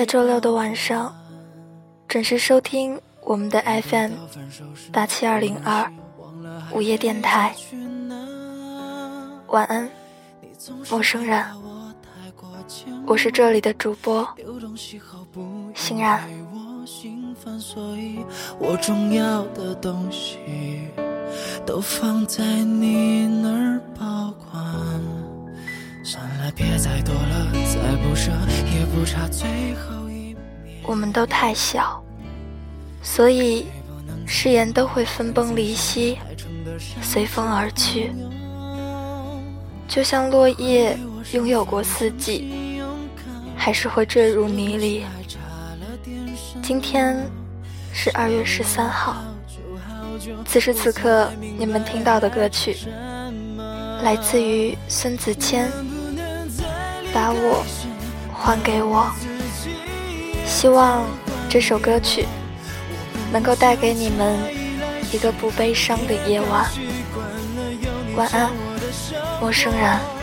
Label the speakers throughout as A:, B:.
A: 在周六的晚上准时收听我们的 FM 八七二零二午夜电台。晚安，陌生人。我是这里的主播欣然。我重要的东西都放在你那儿保管。我们都太小，所以誓言都会分崩离析，随风而去。就像落叶拥有过四季，还是会坠入泥里。今天是二月十三号，此时此刻你们听到的歌曲，来自于孙子谦。把我还给我，希望这首歌曲能够带给你们一个不悲伤的夜晚。晚安，陌生人。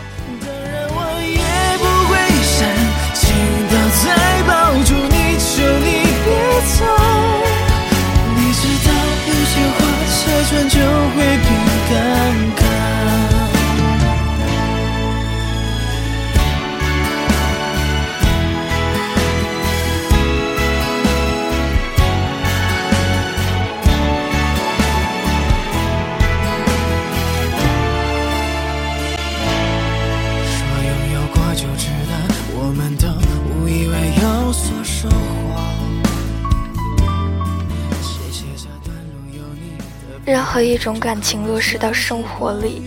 A: 何一种感情落实到生活里，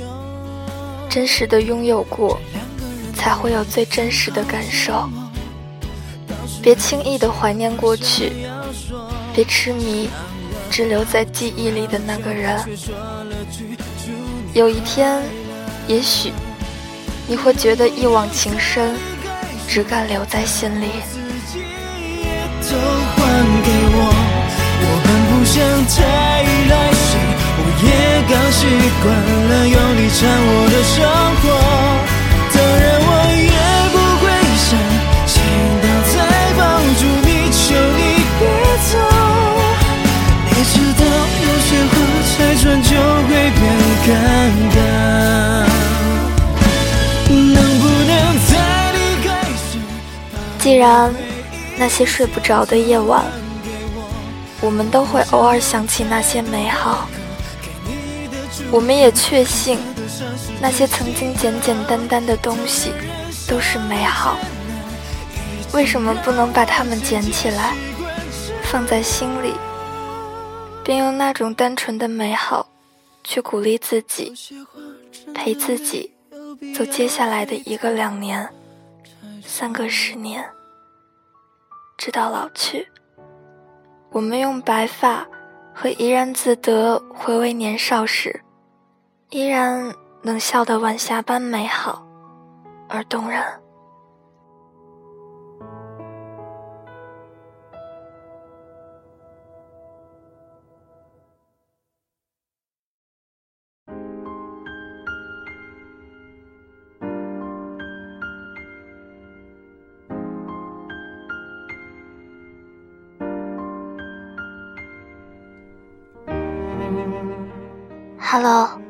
A: 真实的拥有过，才会有最真实的感受。别轻易的怀念过去，别痴迷只留在记忆里的那个人。有一天，也许你会觉得一往情深，只敢留在心里。也刚习惯了有你掺我的生活，当然我也不会想亲到再抱住你，求你别走。你知道有些话拆穿就会变尴尬，能不能在离开时？既然那些睡不着的夜晚，我们都会偶尔想起那些美好。我们也确信，那些曾经简简单单的东西都是美好。为什么不能把它们捡起来，放在心里，并用那种单纯的美好，去鼓励自己，陪自己走接下来的一个两年、三个十年，直到老去。我们用白发和怡然自得回味年少时。依然能笑得晚霞般美好而动人。Hello。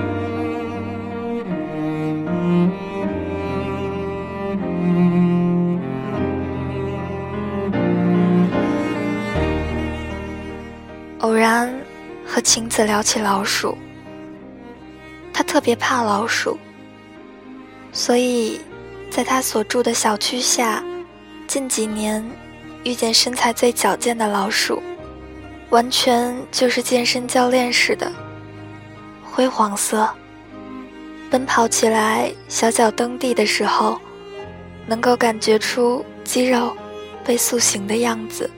A: 然和晴子聊起老鼠，他特别怕老鼠，所以在他所住的小区下，近几年遇见身材最矫健的老鼠，完全就是健身教练似的，灰黄色，奔跑起来小脚蹬地的时候，能够感觉出肌肉被塑形的样子。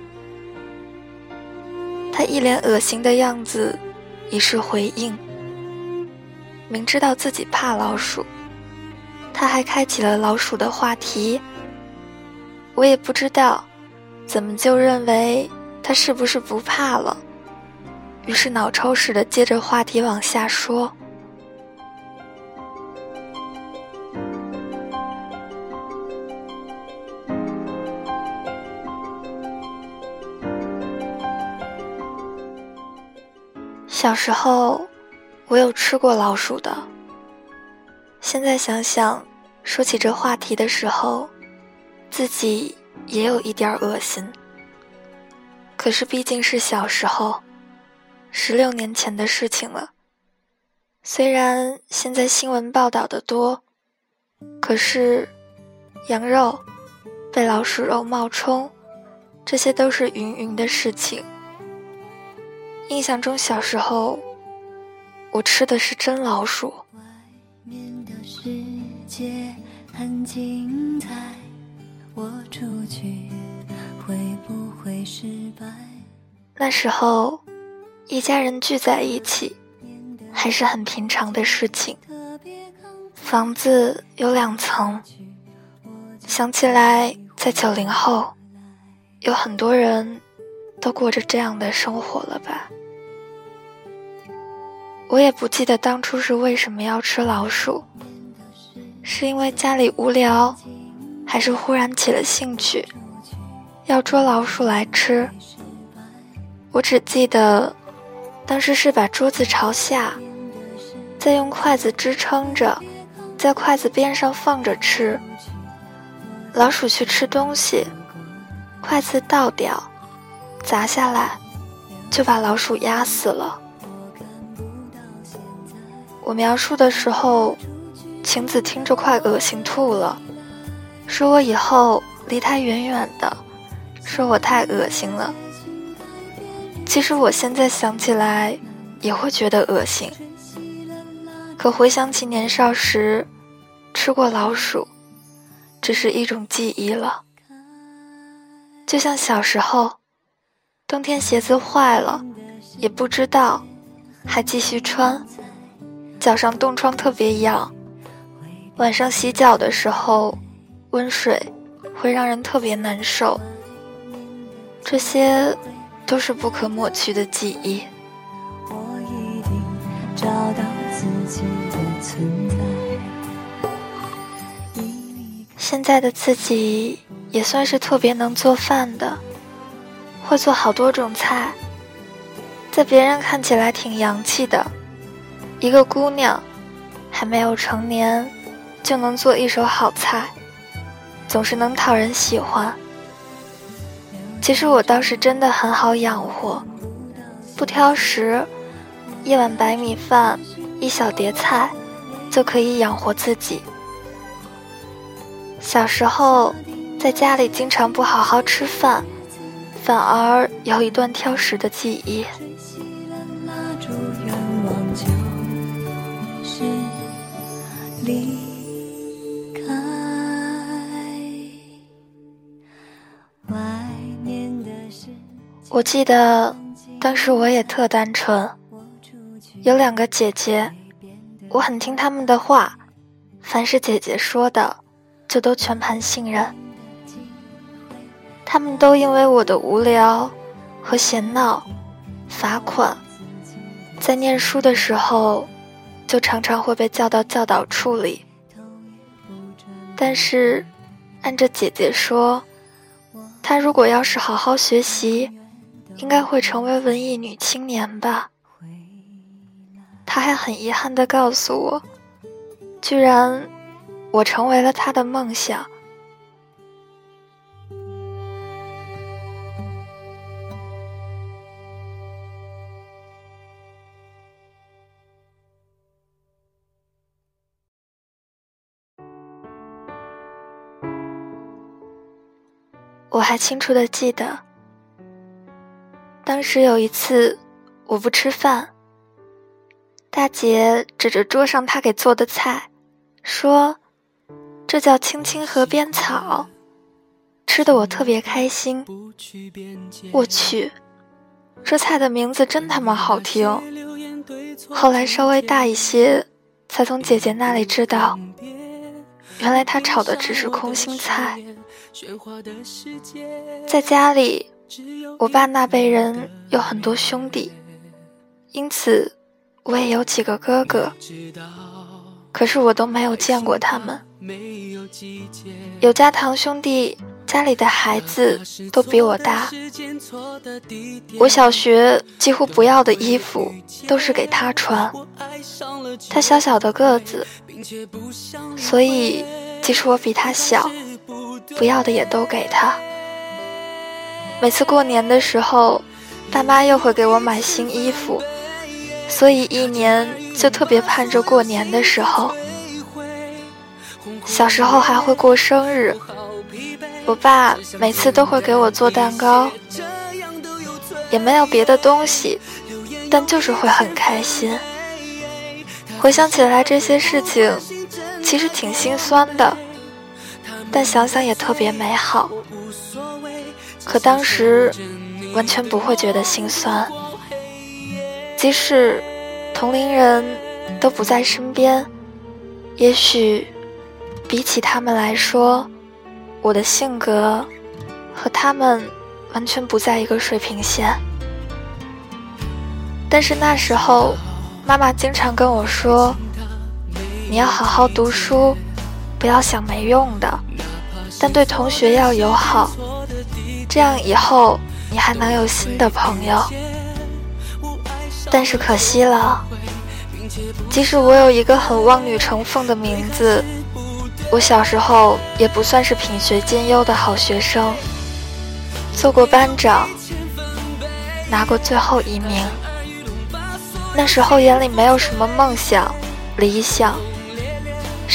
A: 他一脸恶心的样子，以示回应。明知道自己怕老鼠，他还开启了老鼠的话题。我也不知道，怎么就认为他是不是不怕了，于是脑抽似的接着话题往下说。小时候，我有吃过老鼠的。现在想想，说起这话题的时候，自己也有一点恶心。可是毕竟是小时候，十六年前的事情了。虽然现在新闻报道的多，可是羊肉被老鼠肉冒充，这些都是云云的事情。印象中，小时候我吃的是真老鼠。那时候，一家人聚在一起，还是很平常的事情。房子有两层，想起来，在九零后，有很多人。都过着这样的生活了吧？我也不记得当初是为什么要吃老鼠，是因为家里无聊，还是忽然起了兴趣，要捉老鼠来吃。我只记得，当时是把桌子朝下，再用筷子支撑着，在筷子边上放着吃。老鼠去吃东西，筷子倒掉。砸下来，就把老鼠压死了。我描述的时候，晴子听着快恶心吐了，说我以后离他远远的，说我太恶心了。其实我现在想起来也会觉得恶心，可回想起年少时吃过老鼠，只是一种记忆了，就像小时候。冬天鞋子坏了，也不知道，还继续穿，脚上冻疮特别痒。晚上洗脚的时候，温水会让人特别难受。这些都是不可抹去的记忆。现在的自己也算是特别能做饭的。会做好多种菜，在别人看起来挺洋气的，一个姑娘还没有成年就能做一手好菜，总是能讨人喜欢。其实我倒是真的很好养活，不挑食，一碗白米饭，一小碟菜，就可以养活自己。小时候在家里经常不好好吃饭。反而有一段挑食的记忆。我记得当时我也特单纯，有两个姐姐，我很听她们的话，凡是姐姐说的，就都全盘信任。他们都因为我的无聊和闲闹、罚款，在念书的时候，就常常会被叫到教导处里。但是，按着姐姐说，她如果要是好好学习，应该会成为文艺女青年吧。她还很遗憾地告诉我，居然我成为了她的梦想。我还清楚的记得，当时有一次我不吃饭，大姐指着桌上她给做的菜，说：“这叫青青河边草。”吃的我特别开心。我去，这菜的名字真他妈好听。后来稍微大一些，才从姐姐那里知道，原来她炒的只是空心菜。在家里，我爸那辈人有很多兄弟，因此我也有几个哥哥。可是我都没有见过他们。有家堂兄弟家里的孩子都比我大，我小学几乎不要的衣服都是给他穿。他小小的个子，所以即使我比他小。不要的也都给他。每次过年的时候，爸妈又会给我买新衣服，所以一年就特别盼着过年的时候。小时候还会过生日，我爸每次都会给我做蛋糕，也没有别的东西，但就是会很开心。回想起来这些事情，其实挺心酸的。但想想也特别美好，可当时完全不会觉得心酸。即使同龄人都不在身边，也许比起他们来说，我的性格和他们完全不在一个水平线。但是那时候，妈妈经常跟我说：“你要好好读书，不要想没用的。”但对同学要友好，这样以后你还能有新的朋友。但是可惜了，即使我有一个很望女成凤的名字，我小时候也不算是品学兼优的好学生，做过班长，拿过最后一名。那时候眼里没有什么梦想、理想，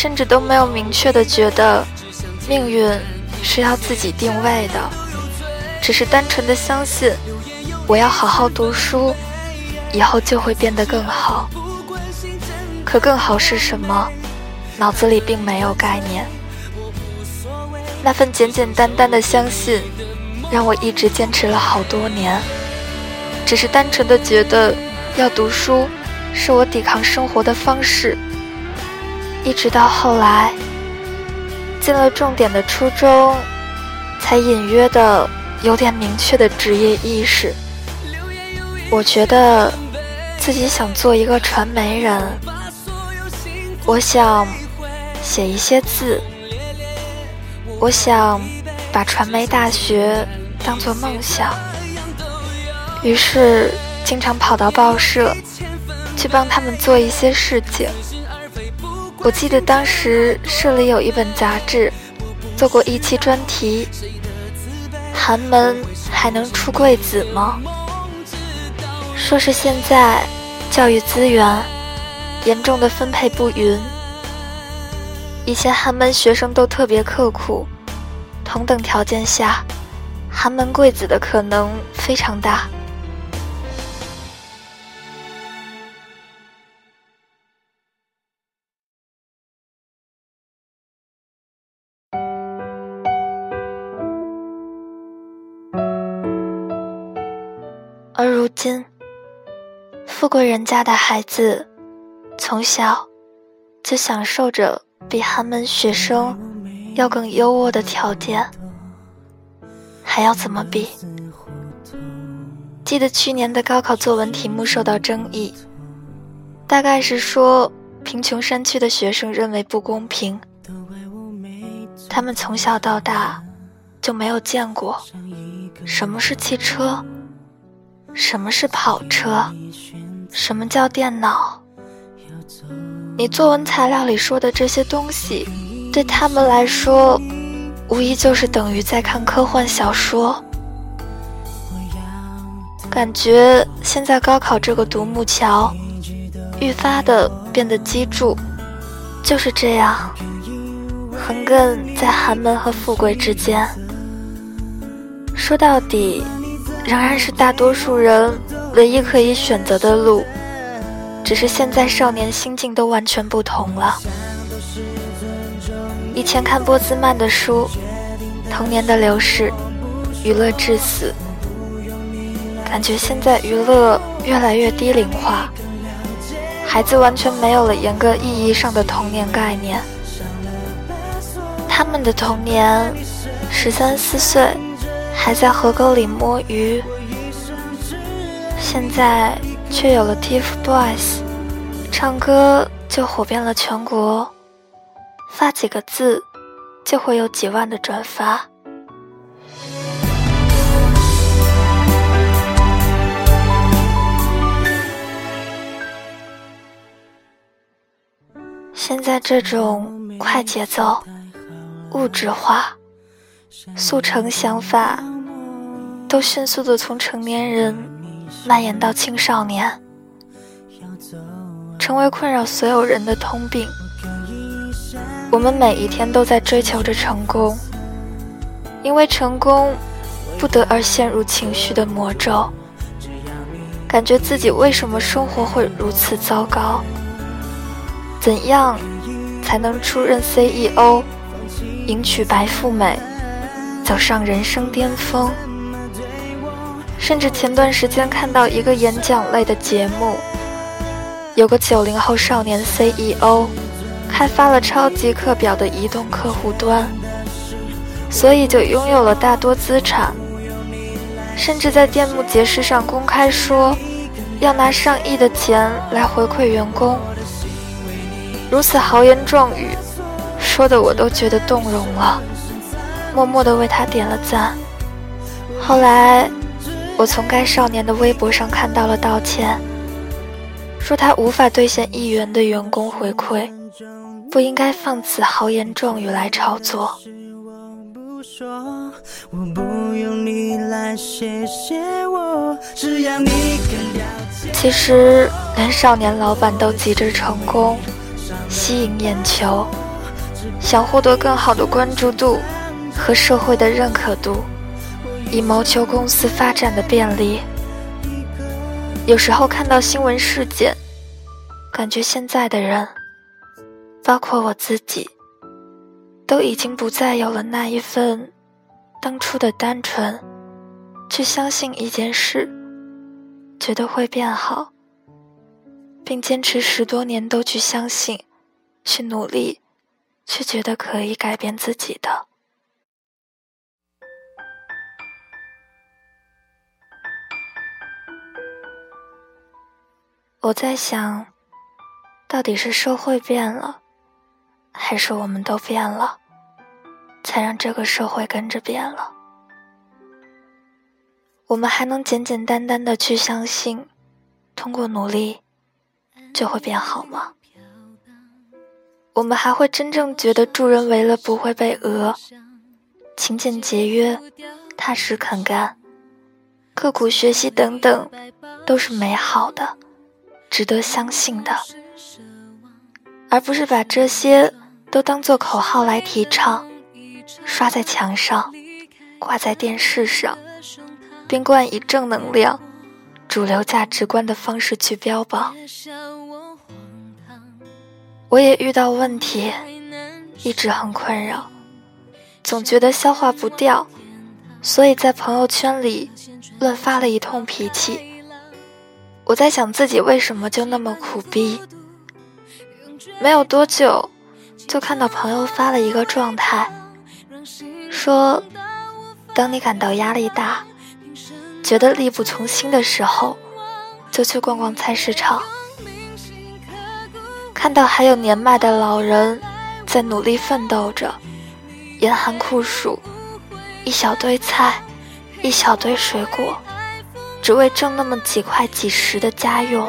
A: 甚至都没有明确的觉得。命运是要自己定位的，只是单纯的相信，我要好好读书，以后就会变得更好。可更好是什么？脑子里并没有概念。那份简简单单的相信，让我一直坚持了好多年。只是单纯的觉得要读书，是我抵抗生活的方式。一直到后来。进了重点的初中，才隐约的有点明确的职业意识。我觉得自己想做一个传媒人，我想写一些字，我想把传媒大学当做梦想。于是经常跑到报社去帮他们做一些事情。我记得当时社里有一本杂志，做过一期专题：寒门还能出贵子吗？说是现在教育资源严重的分配不匀，以前寒门学生都特别刻苦，同等条件下，寒门贵子的可能非常大。今，富贵人家的孩子，从小就享受着比寒门学生要更优渥的条件，还要怎么比？记得去年的高考作文题目受到争议，大概是说贫穷山区的学生认为不公平，他们从小到大就没有见过什么是汽车，什么是跑车，什么叫电脑。你作文材料里说的这些东西。对他们来说，无疑就是等于在看科幻小说。感觉现在高考这个独木桥，愈发的变得基柱，就是这样，横亘在寒门和富贵之间。说到底，仍然是大多数人唯一可以选择的路，只是现在少年心境都完全不同了。以前看波兹曼的书，《童年的流逝，娱乐至死》，感觉现在娱乐越来越低龄化，孩子完全没有了严格意义上的童年概念。他们的童年，十三四岁还在河沟里摸鱼，现在却有了 TFBOYS，唱歌就火遍了全国。发几个字，就会有几万的转发。现在这种快节奏、物质化、速成想法，都迅速的从成年人蔓延到青少年，成为困扰所有人的通病。我们每一天都在追求着成功，因为成功不得而陷入情绪的魔咒，感觉自己为什么生活会如此糟糕？怎样才能出任 CEO，迎娶白富美，走上人生巅峰？甚至前段时间看到一个演讲类的节目，有个九零后少年 CEO。开发了超级课表的移动客户端，所以就拥有了大多资产，甚至在电幕节式上公开说要拿上亿的钱来回馈员工。如此豪言壮语，说的我都觉得动容了，默默的为他点了赞。后来，我从该少年的微博上看到了道歉，说他无法兑现一元的员工回馈。不应该放此豪言壮语来炒作。其实，连少年老板都急着成功，吸引眼球，想获得更好的关注度和社会的认可度，以谋求公司发展的便利。有时候看到新闻事件，感觉现在的人。包括我自己，都已经不再有了那一份当初的单纯，去相信一件事，觉得会变好，并坚持十多年都去相信、去努力，却觉得可以改变自己的。我在想，到底是社会变了？还是我们都变了，才让这个社会跟着变了。我们还能简简单单的去相信，通过努力就会变好吗？我们还会真正觉得助人为乐不会被讹，勤俭节约、踏实肯干、刻苦学习等等，都是美好的、值得相信的，而不是把这些。都当做口号来提倡，刷在墙上，挂在电视上，并冠以正能量、主流价值观的方式去标榜。我也遇到问题，一直很困扰，总觉得消化不掉，所以在朋友圈里乱发了一通脾气。我在想自己为什么就那么苦逼？没有多久。就看到朋友发了一个状态，说，当你感到压力大，觉得力不从心的时候，就去逛逛菜市场，看到还有年迈的老人在努力奋斗着，严寒酷暑，一小堆菜，一小堆水果，只为挣那么几块几十的家用。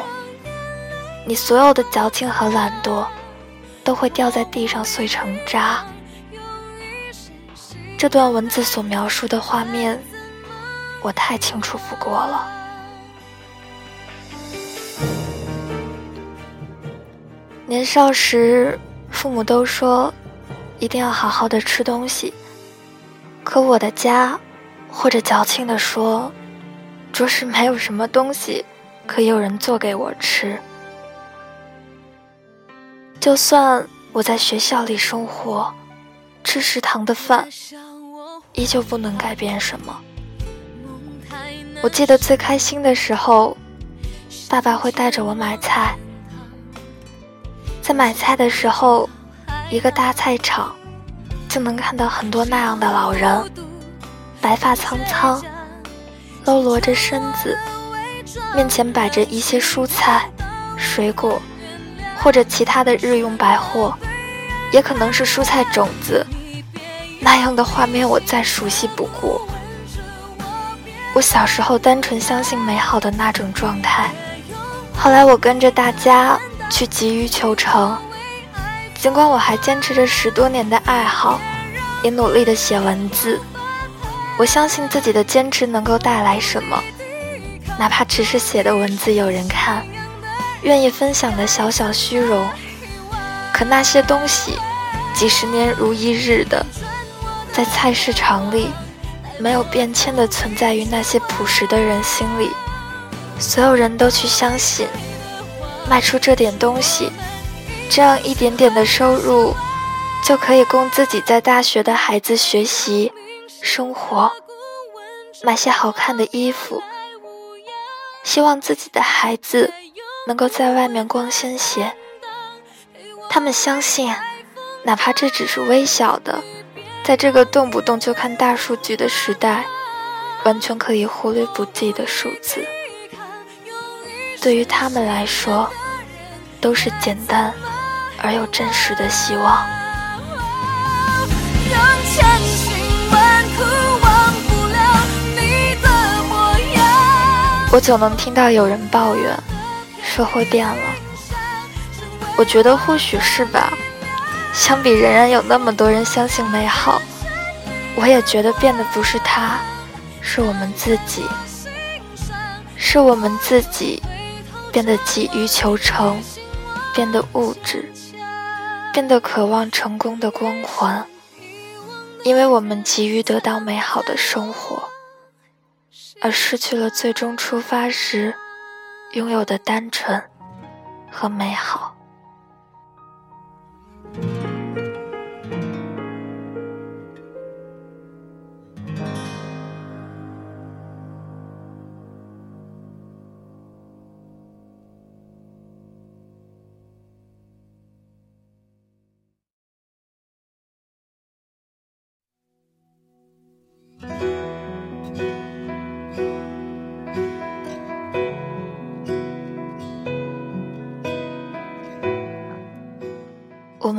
A: 你所有的矫情和懒惰，都会掉在地上碎成渣。这段文字所描述的画面，我太清楚不过了。年少时，父母都说一定要好好的吃东西，可我的家，或者矫情的说，着实没有什么东西可以有人做给我吃。就算我在学校里生活，吃食堂的饭，依旧不能改变什么。我记得最开心的时候，爸爸会带着我买菜，在买菜的时候，一个大菜场就能看到很多那样的老人，白发苍苍，佝偻着身子，面前摆着一些蔬菜、水果。或者其他的日用百货，也可能是蔬菜种子，那样的画面我再熟悉不过。我小时候单纯相信美好的那种状态，后来我跟着大家去急于求成，尽管我还坚持着十多年的爱好，也努力的写文字，我相信自己的坚持能够带来什么，哪怕只是写的文字有人看。愿意分享的小小虚荣，可那些东西，几十年如一日的，在菜市场里，没有变迁的存在于那些朴实的人心里。所有人都去相信，卖出这点东西，这样一点点的收入，就可以供自己在大学的孩子学习、生活，买些好看的衣服，希望自己的孩子。能够在外面光鲜些，他们相信，哪怕这只是微小的，在这个动不动就看大数据的时代，完全可以忽略不计的数字，对于他们来说，都是简单而又真实的希望。我总能听到有人抱怨。社会变了，我觉得或许是吧。相比仍然有那么多人相信美好，我也觉得变的不是他，是我们自己，是我们自己变得急于求成，变得物质，变得渴望成功的光环，因为我们急于得到美好的生活，而失去了最终出发时。拥有的单纯和美好。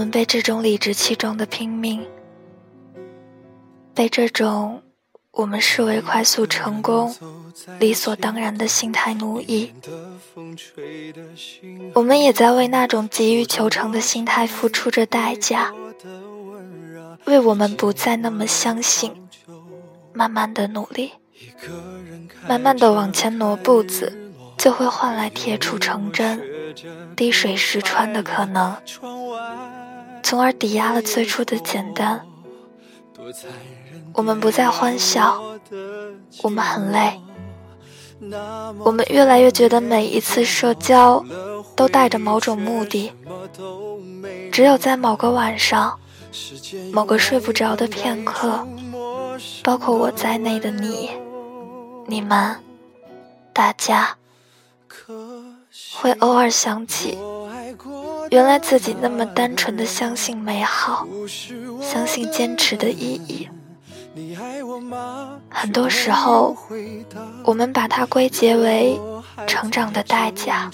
A: 们被这种理直气壮的拼命，被这种我们视为快速成功、理所当然的心态奴役。我们也在为那种急于求成的心态付出着代价，为我们不再那么相信，慢慢的努力，慢慢的往前挪步子，就会换来铁杵成针、滴水石穿的可能。从而抵押了最初的简单。我们不再欢笑，我们很累。我们越来越觉得每一次社交都带着某种目的。只有在某个晚上，某个睡不着的片刻，包括我在内的你、你们、大家，会偶尔想起。原来自己那么单纯的相信美好，相信坚持的意义，很多时候，我们把它归结为成长的代价。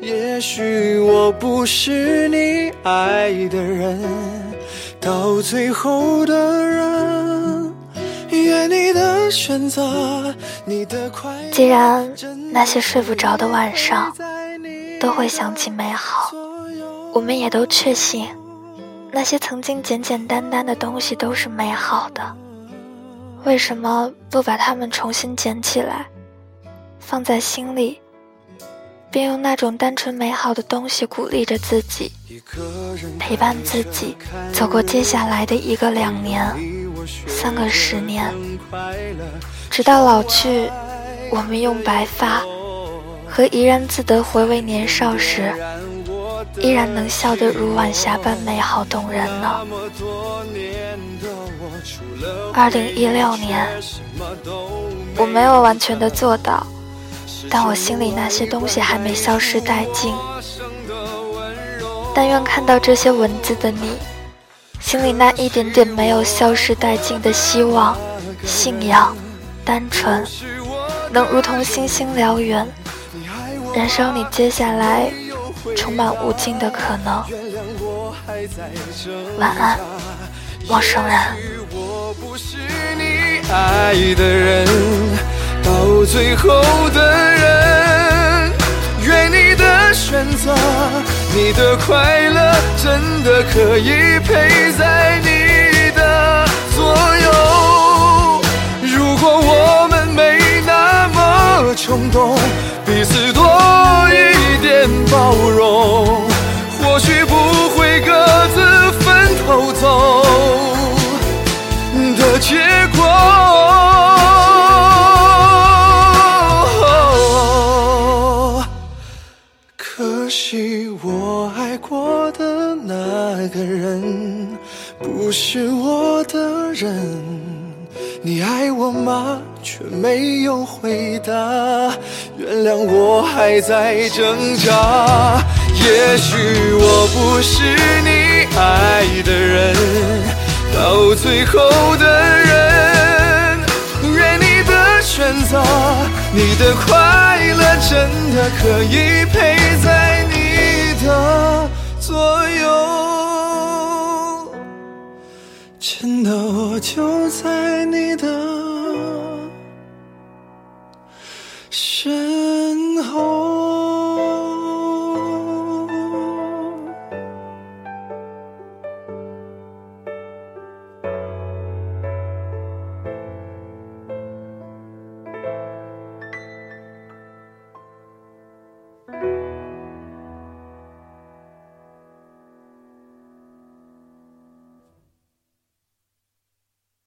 B: 也许我不是你爱的人，到最后的人，愿你的选择，你的快乐。
A: 既然那些睡不着的晚上都会想起美好，我们也都确信，那些曾经简简单单的东西都是美好的。为什么不把它们重新捡起来，放在心里？并用那种单纯美好的东西鼓励着自己，陪伴自己走过接下来的一个两年、三个十年，直到老去，我们用白发和怡然自得回味年少时，依然能笑得如晚霞般美好动人呢。二零一六年，我没有完全的做到。但我心里那些东西还没消失殆尽。但愿看到这些文字的你，心里那一点点没有消失殆尽的希望、信仰、单纯，能如同星星燎原，燃烧你接下来充满无尽的可能。晚安，陌生人。
B: 到最后的人，愿你的选择，你的快乐，真的可以陪在你的左右。如果我们没那么冲动，彼此多一点包容，或许不会各自分头走的结果。可惜我爱过的那个人不是我的人，你爱我吗？却没有回答。原谅我还在挣扎。也许我不是你爱的人，到最后的人，愿你的选择，你的快乐，真的可以陪在你的左右。真的，我就在你的